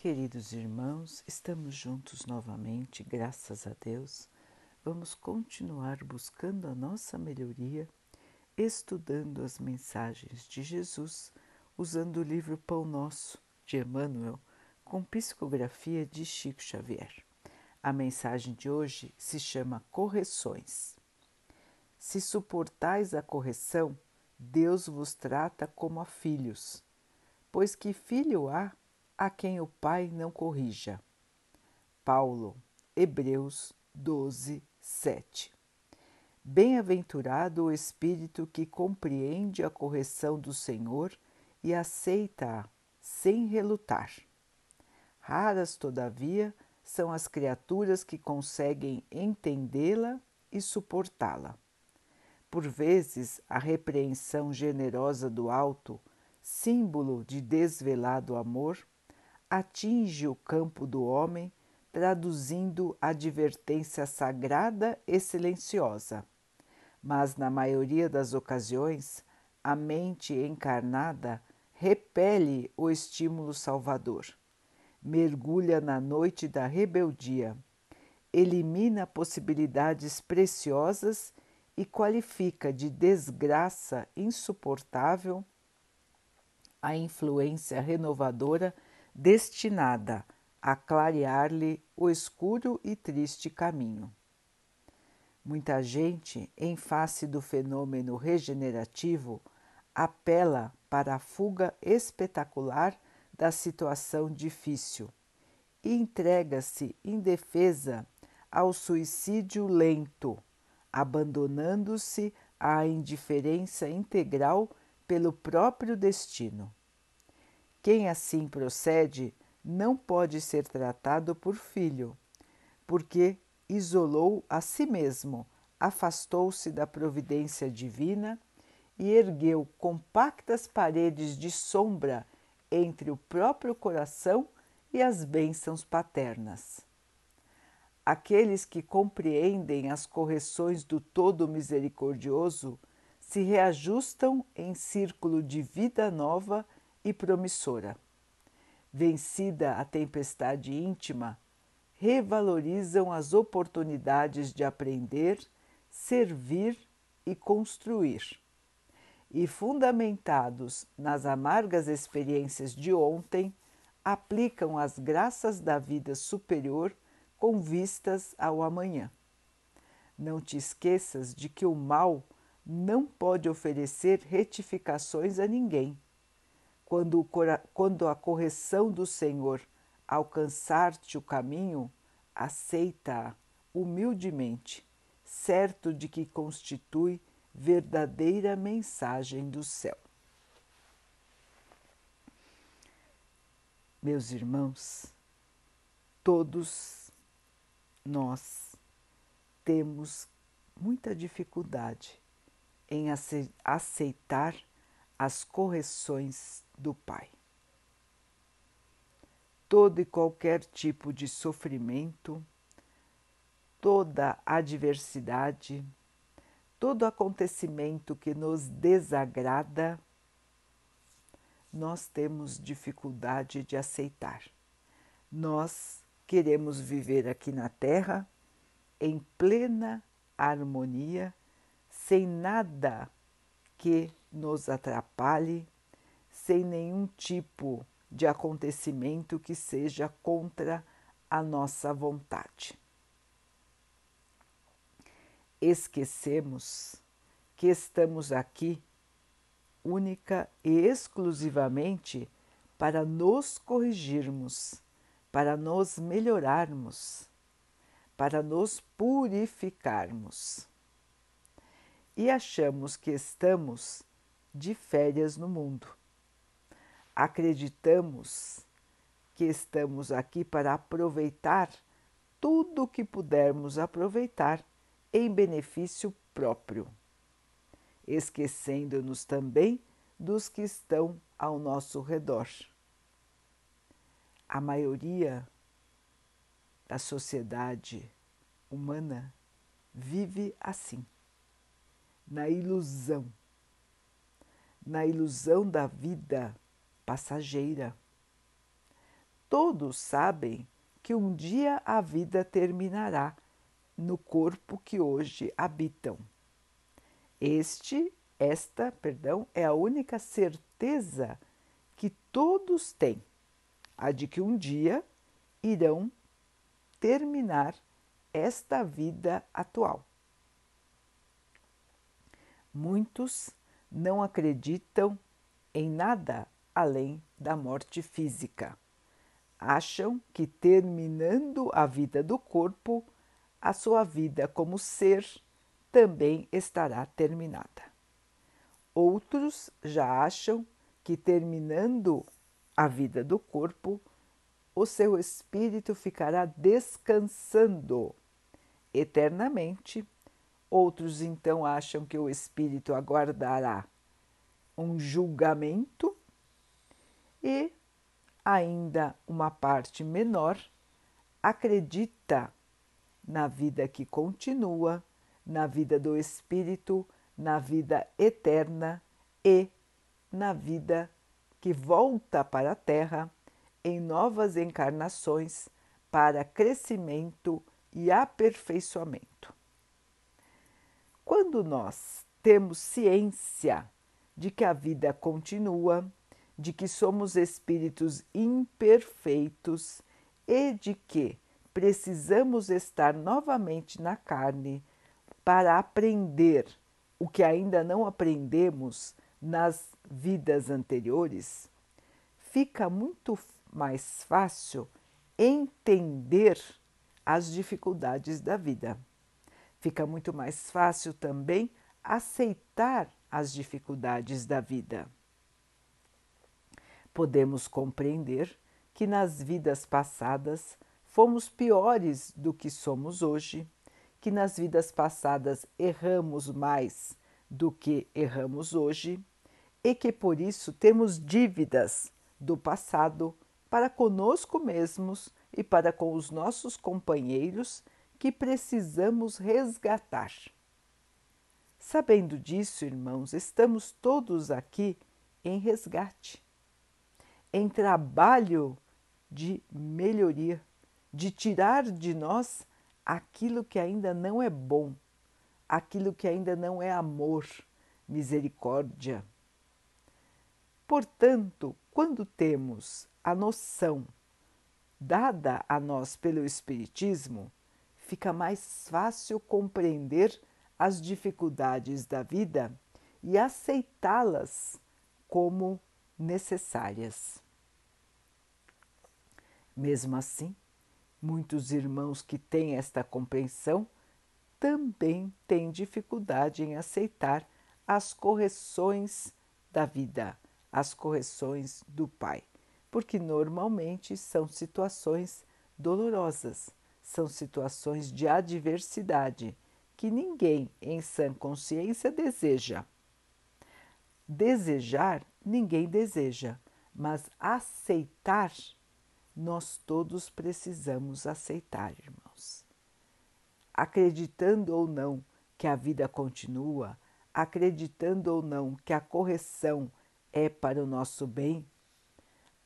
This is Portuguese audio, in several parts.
Queridos irmãos, estamos juntos novamente, graças a Deus. Vamos continuar buscando a nossa melhoria, estudando as mensagens de Jesus, usando o livro Pão Nosso de Emmanuel, com psicografia de Chico Xavier. A mensagem de hoje se chama Correções. Se suportais a correção, Deus vos trata como a filhos, pois que filho há a quem o Pai não corrija. Paulo, Hebreus 12, 7. Bem-aventurado o espírito que compreende a correção do Senhor e aceita-a sem relutar. Raras, todavia, são as criaturas que conseguem entendê-la e suportá-la. Por vezes, a repreensão generosa do alto, símbolo de desvelado amor, atinge o campo do homem, traduzindo advertência sagrada e silenciosa. Mas, na maioria das ocasiões, a mente encarnada repele o estímulo salvador, mergulha na noite da rebeldia, elimina possibilidades preciosas e qualifica de desgraça insuportável a influência renovadora destinada a clarear-lhe o escuro e triste caminho. Muita gente, em face do fenômeno regenerativo, apela para a fuga espetacular da situação difícil e entrega-se indefesa ao suicídio lento, abandonando-se à indiferença integral pelo próprio destino. Quem assim procede não pode ser tratado por filho, porque isolou a si mesmo, afastou-se da providência divina e ergueu compactas paredes de sombra entre o próprio coração e as bênçãos paternas. Aqueles que compreendem as correções do Todo Misericordioso se reajustam em círculo de vida nova e promissora. Vencida a tempestade íntima, revalorizam as oportunidades de aprender, servir e construir. E, fundamentados nas amargas experiências de ontem, aplicam as graças da vida superior com vistas ao amanhã. Não te esqueças de que o mal não pode oferecer retificações a ninguém quando, quando a correção do Senhor alcançar-te o caminho, aceita-a humildemente, certo de que constitui verdadeira mensagem do céu. Meus irmãos, todos nós temos muita dificuldade em aceitar as correções do Pai. Todo e qualquer tipo de sofrimento, toda adversidade, todo acontecimento que nos desagrada, nós temos dificuldade de aceitar. Nós queremos viver aqui na Terra em plena harmonia, sem nada que nos atrapalhe, sem nenhum tipo de acontecimento que seja contra a nossa vontade. Esquecemos que estamos aqui única e exclusivamente para nos corrigirmos, para nos melhorarmos, para nos purificarmos. E achamos que estamos de férias no mundo. Acreditamos que estamos aqui para aproveitar tudo o que pudermos aproveitar em benefício próprio, esquecendo-nos também dos que estão ao nosso redor. A maioria da sociedade humana vive assim, na ilusão na ilusão da vida passageira, todos sabem que um dia a vida terminará no corpo que hoje habitam. Este, esta, perdão, é a única certeza que todos têm, a de que um dia irão terminar esta vida atual. Muitos não acreditam em nada além da morte física. Acham que terminando a vida do corpo, a sua vida como ser também estará terminada. Outros já acham que terminando a vida do corpo, o seu espírito ficará descansando eternamente. Outros então acham que o espírito aguardará um julgamento e ainda uma parte menor acredita na vida que continua, na vida do espírito, na vida eterna e na vida que volta para a Terra em novas encarnações para crescimento e aperfeiçoamento. Quando nós temos ciência de que a vida continua, de que somos espíritos imperfeitos e de que precisamos estar novamente na carne para aprender o que ainda não aprendemos nas vidas anteriores, fica muito mais fácil entender as dificuldades da vida. Fica muito mais fácil também aceitar as dificuldades da vida. Podemos compreender que nas vidas passadas fomos piores do que somos hoje, que nas vidas passadas erramos mais do que erramos hoje e que por isso temos dívidas do passado para conosco mesmos e para com os nossos companheiros que precisamos resgatar. Sabendo disso, irmãos, estamos todos aqui em resgate, em trabalho de melhoria, de tirar de nós aquilo que ainda não é bom, aquilo que ainda não é amor, misericórdia. Portanto, quando temos a noção dada a nós pelo Espiritismo, fica mais fácil compreender as dificuldades da vida e aceitá-las como necessárias. Mesmo assim, muitos irmãos que têm esta compreensão também têm dificuldade em aceitar as correções da vida as correções do pai, porque normalmente são situações dolorosas, são situações de adversidade que ninguém em sã consciência deseja. Desejar, ninguém deseja, mas aceitar, nós todos precisamos aceitar, irmãos. Acreditando ou não que a vida continua, acreditando ou não que a correção é para o nosso bem,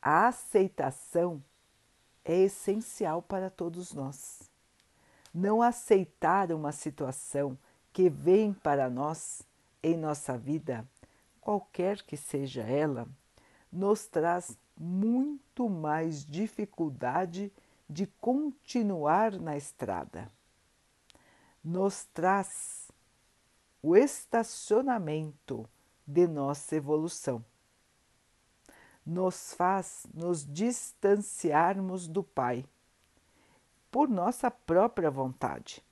a aceitação é essencial para todos nós. Não aceitar uma situação que vem para nós em nossa vida, qualquer que seja ela, nos traz muito mais dificuldade de continuar na estrada. Nos traz o estacionamento de nossa evolução nos faz nos distanciarmos do Pai por nossa própria vontade.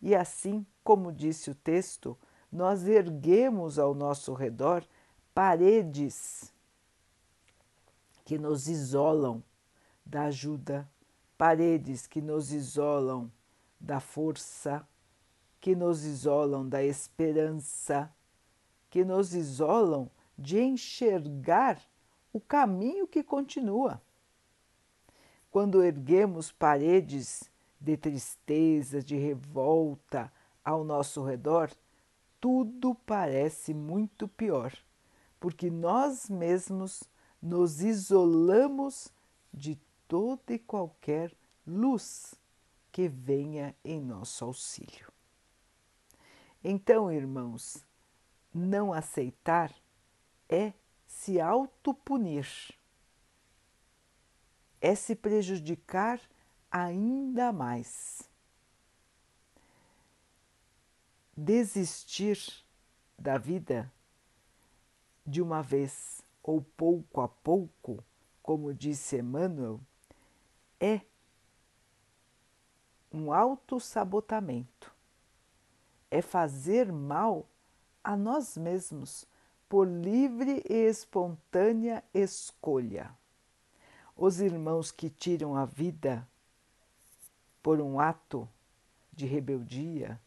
E assim, como disse o texto, nós erguemos ao nosso redor paredes que nos isolam da ajuda, paredes que nos isolam da força, que nos isolam da esperança, que nos isolam de enxergar o caminho que continua. Quando erguemos paredes de tristeza, de revolta ao nosso redor, tudo parece muito pior, porque nós mesmos nos isolamos de toda e qualquer luz que venha em nosso auxílio. Então, irmãos, não aceitar é se autopunir, é se prejudicar ainda mais. Desistir da vida de uma vez ou pouco a pouco, como disse Emmanuel, é um autossabotamento, é fazer mal a nós mesmos por livre e espontânea escolha. Os irmãos que tiram a vida por um ato de rebeldia,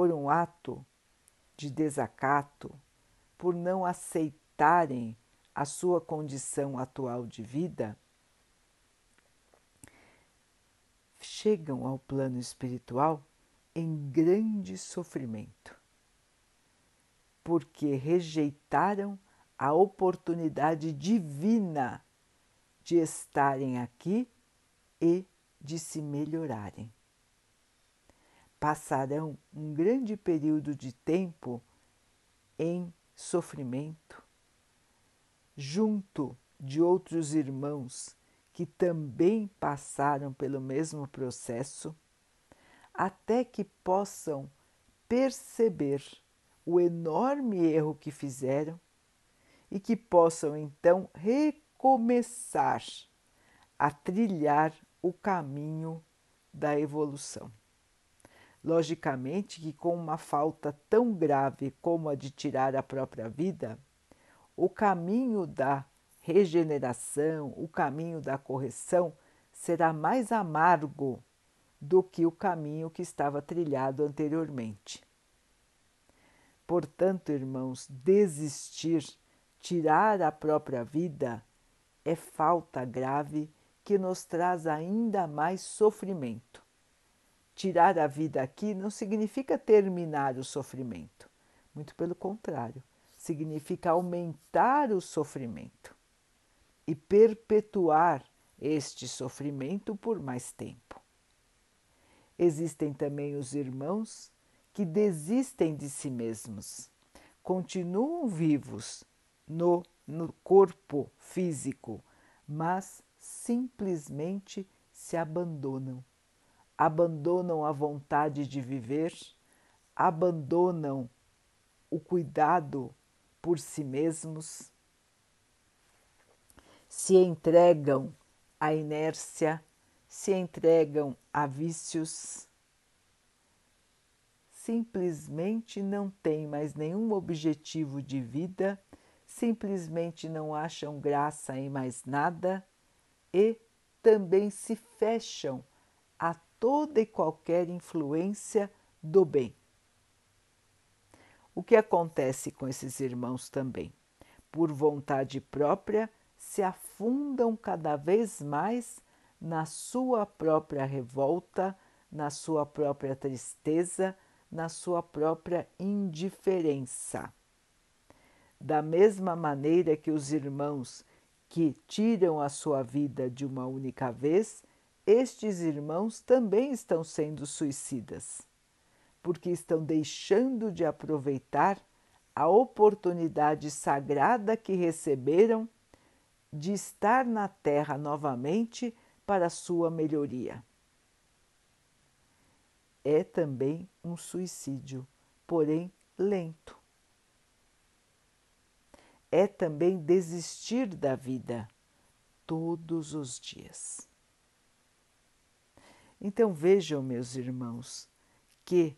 por um ato de desacato, por não aceitarem a sua condição atual de vida, chegam ao plano espiritual em grande sofrimento, porque rejeitaram a oportunidade divina de estarem aqui e de se melhorarem. Passarão um grande período de tempo em sofrimento, junto de outros irmãos que também passaram pelo mesmo processo, até que possam perceber o enorme erro que fizeram e que possam então recomeçar a trilhar o caminho da evolução. Logicamente que, com uma falta tão grave como a de tirar a própria vida, o caminho da regeneração, o caminho da correção será mais amargo do que o caminho que estava trilhado anteriormente. Portanto, irmãos, desistir, tirar a própria vida é falta grave que nos traz ainda mais sofrimento. Tirar a vida aqui não significa terminar o sofrimento, muito pelo contrário, significa aumentar o sofrimento e perpetuar este sofrimento por mais tempo. Existem também os irmãos que desistem de si mesmos, continuam vivos no, no corpo físico, mas simplesmente se abandonam. Abandonam a vontade de viver, abandonam o cuidado por si mesmos, se entregam à inércia, se entregam a vícios, simplesmente não têm mais nenhum objetivo de vida, simplesmente não acham graça em mais nada e também se fecham toda e qualquer influência do bem. O que acontece com esses irmãos também? Por vontade própria, se afundam cada vez mais na sua própria revolta, na sua própria tristeza, na sua própria indiferença. Da mesma maneira que os irmãos que tiram a sua vida de uma única vez, estes irmãos também estão sendo suicidas, porque estão deixando de aproveitar a oportunidade sagrada que receberam de estar na Terra novamente para sua melhoria. É também um suicídio, porém lento. É também desistir da vida todos os dias. Então vejam, meus irmãos, que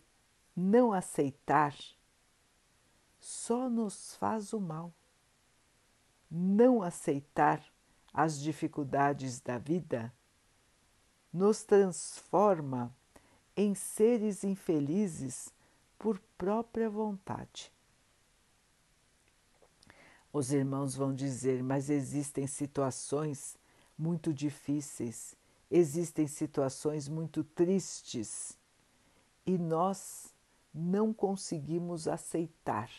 não aceitar só nos faz o mal não aceitar as dificuldades da vida nos transforma em seres infelizes por própria vontade. Os irmãos vão dizer, mas existem situações muito difíceis, existem situações muito tristes e nós não conseguimos aceitar,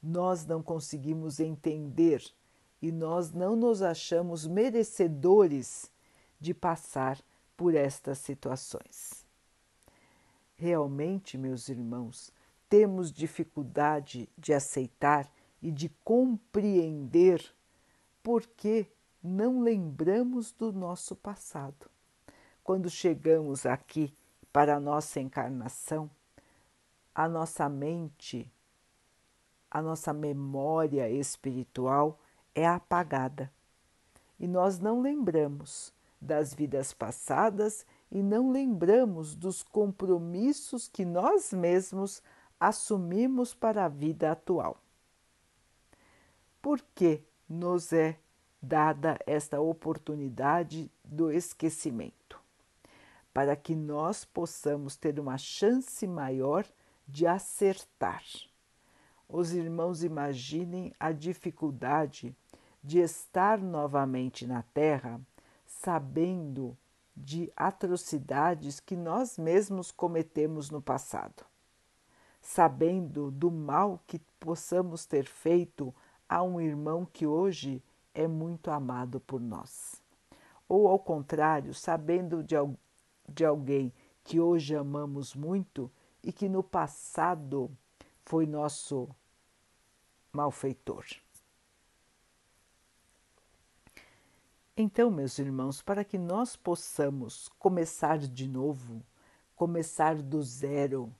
nós não conseguimos entender e nós não nos achamos merecedores de passar por estas situações. Realmente, meus irmãos, temos dificuldade de aceitar e de compreender porque não lembramos do nosso passado. Quando chegamos aqui para a nossa encarnação, a nossa mente, a nossa memória espiritual é apagada e nós não lembramos das vidas passadas e não lembramos dos compromissos que nós mesmos assumimos para a vida atual. Por que nos é dada esta oportunidade do esquecimento? Para que nós possamos ter uma chance maior de acertar. Os irmãos imaginem a dificuldade de estar novamente na Terra sabendo de atrocidades que nós mesmos cometemos no passado, sabendo do mal que possamos ter feito a um irmão que hoje é muito amado por nós. Ou ao contrário, sabendo de, de alguém que hoje amamos muito e que no passado foi nosso malfeitor. Então, meus irmãos, para que nós possamos começar de novo, começar do zero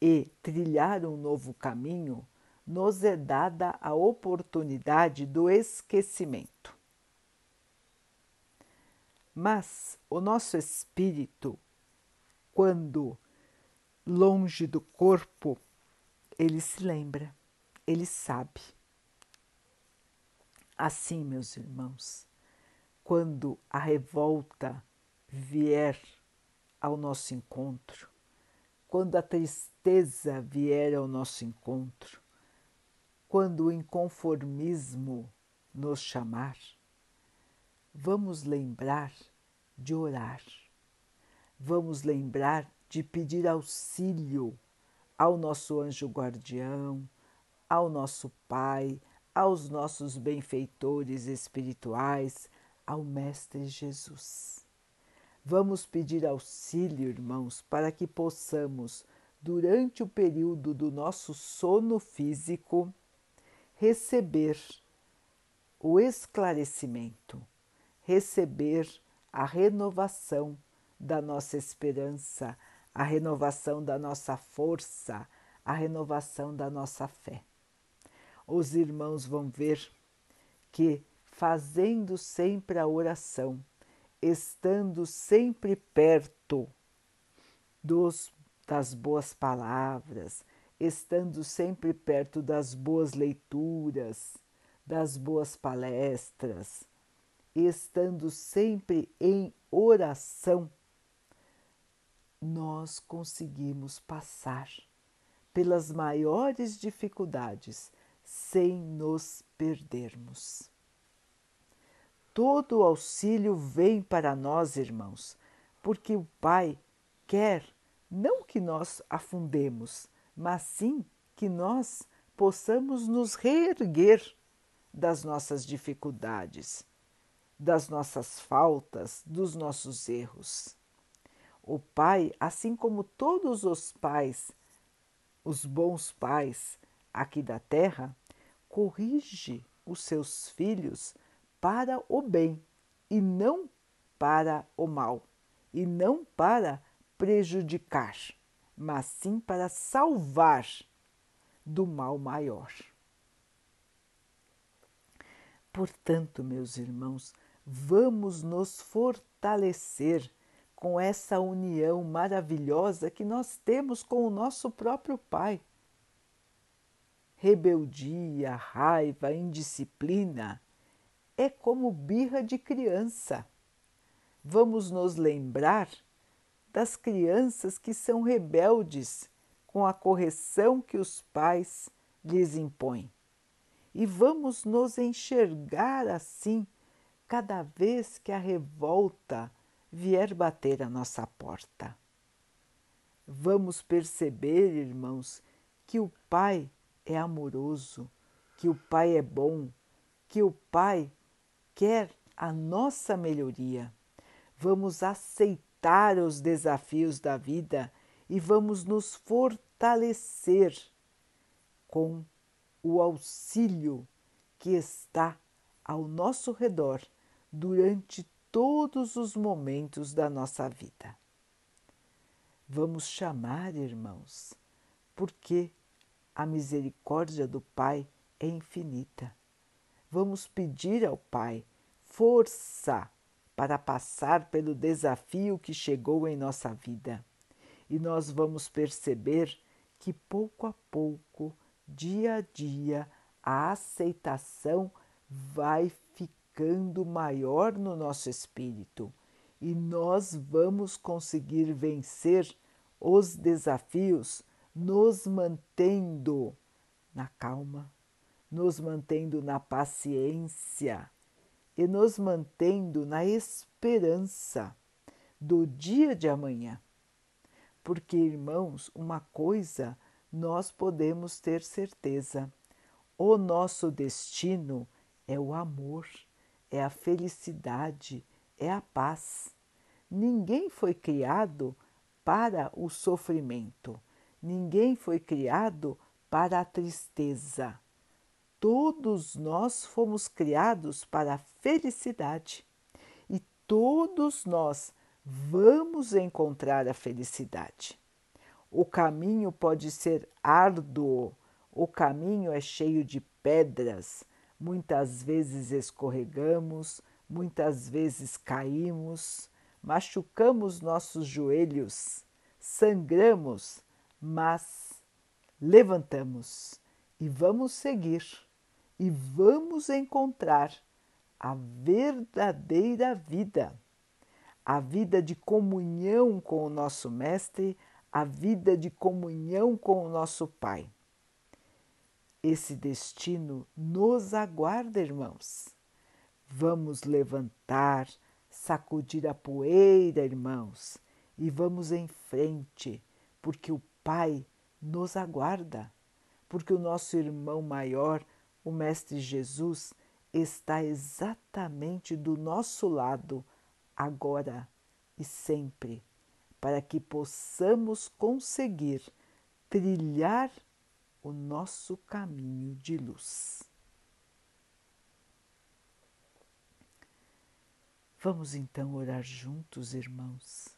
e trilhar um novo caminho, nos é dada a oportunidade do esquecimento. Mas o nosso espírito, quando longe do corpo, ele se lembra, ele sabe. Assim, meus irmãos, quando a revolta vier ao nosso encontro, quando a tristeza vier ao nosso encontro, quando o inconformismo nos chamar, vamos lembrar de orar, vamos lembrar de pedir auxílio ao nosso anjo guardião, ao nosso Pai, aos nossos benfeitores espirituais, ao Mestre Jesus. Vamos pedir auxílio, irmãos, para que possamos, durante o período do nosso sono físico, receber o esclarecimento, receber a renovação da nossa esperança, a renovação da nossa força, a renovação da nossa fé. Os irmãos vão ver que fazendo sempre a oração, estando sempre perto dos, das boas palavras, estando sempre perto das boas leituras, das boas palestras, estando sempre em oração, nós conseguimos passar pelas maiores dificuldades sem nos perdermos. Todo o auxílio vem para nós, irmãos, porque o Pai quer não que nós afundemos, mas sim que nós possamos nos reerguer das nossas dificuldades, das nossas faltas, dos nossos erros. O Pai, assim como todos os pais, os bons pais aqui da terra, corrige os seus filhos para o bem e não para o mal, e não para prejudicar, mas sim para salvar do mal maior. Portanto, meus irmãos, vamos nos fortalecer com essa união maravilhosa que nós temos com o nosso próprio Pai. Rebeldia, raiva, indisciplina é como birra de criança. Vamos nos lembrar das crianças que são rebeldes com a correção que os pais lhes impõem. E vamos nos enxergar assim cada vez que a revolta vier bater a nossa porta. Vamos perceber, irmãos, que o Pai é amoroso, que o Pai é bom, que o Pai quer a nossa melhoria. vamos aceitar os desafios da vida e vamos nos fortalecer com o auxílio que está ao nosso redor durante todos os momentos da nossa vida. Vamos chamar, irmãos, porque a misericórdia do Pai é infinita. Vamos pedir ao Pai força para passar pelo desafio que chegou em nossa vida. E nós vamos perceber que pouco a pouco, dia a dia, a aceitação vai ficando maior no nosso espírito e nós vamos conseguir vencer os desafios nos mantendo na calma, nos mantendo na paciência e nos mantendo na esperança do dia de amanhã. Porque, irmãos, uma coisa nós podemos ter certeza: o nosso destino é o amor, é a felicidade, é a paz. Ninguém foi criado para o sofrimento. Ninguém foi criado para a tristeza. Todos nós fomos criados para a felicidade e todos nós vamos encontrar a felicidade. O caminho pode ser árduo, o caminho é cheio de pedras, muitas vezes escorregamos, muitas vezes caímos, machucamos nossos joelhos, sangramos, mas levantamos e vamos seguir e vamos encontrar a verdadeira vida, a vida de comunhão com o nosso Mestre, a vida de comunhão com o nosso Pai. Esse destino nos aguarda, irmãos. Vamos levantar, sacudir a poeira, irmãos, e vamos em frente, porque o Pai nos aguarda, porque o nosso irmão maior, o Mestre Jesus, está exatamente do nosso lado, agora e sempre, para que possamos conseguir trilhar o nosso caminho de luz. Vamos então orar juntos, irmãos,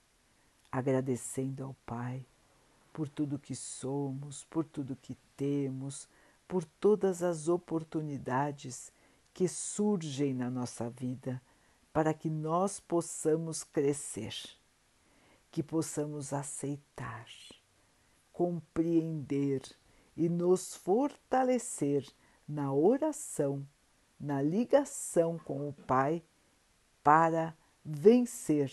agradecendo ao Pai por tudo que somos, por tudo que temos, por todas as oportunidades que surgem na nossa vida para que nós possamos crescer, que possamos aceitar, compreender e nos fortalecer na oração, na ligação com o Pai para vencer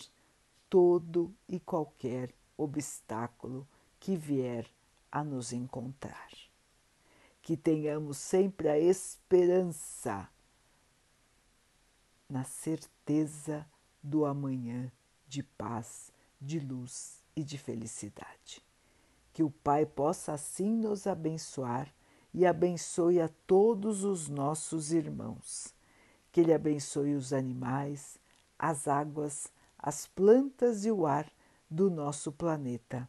todo e qualquer obstáculo que vier a nos encontrar. Que tenhamos sempre a esperança na certeza do amanhã de paz, de luz e de felicidade. Que o Pai possa assim nos abençoar e abençoe a todos os nossos irmãos. Que Ele abençoe os animais, as águas, as plantas e o ar do nosso planeta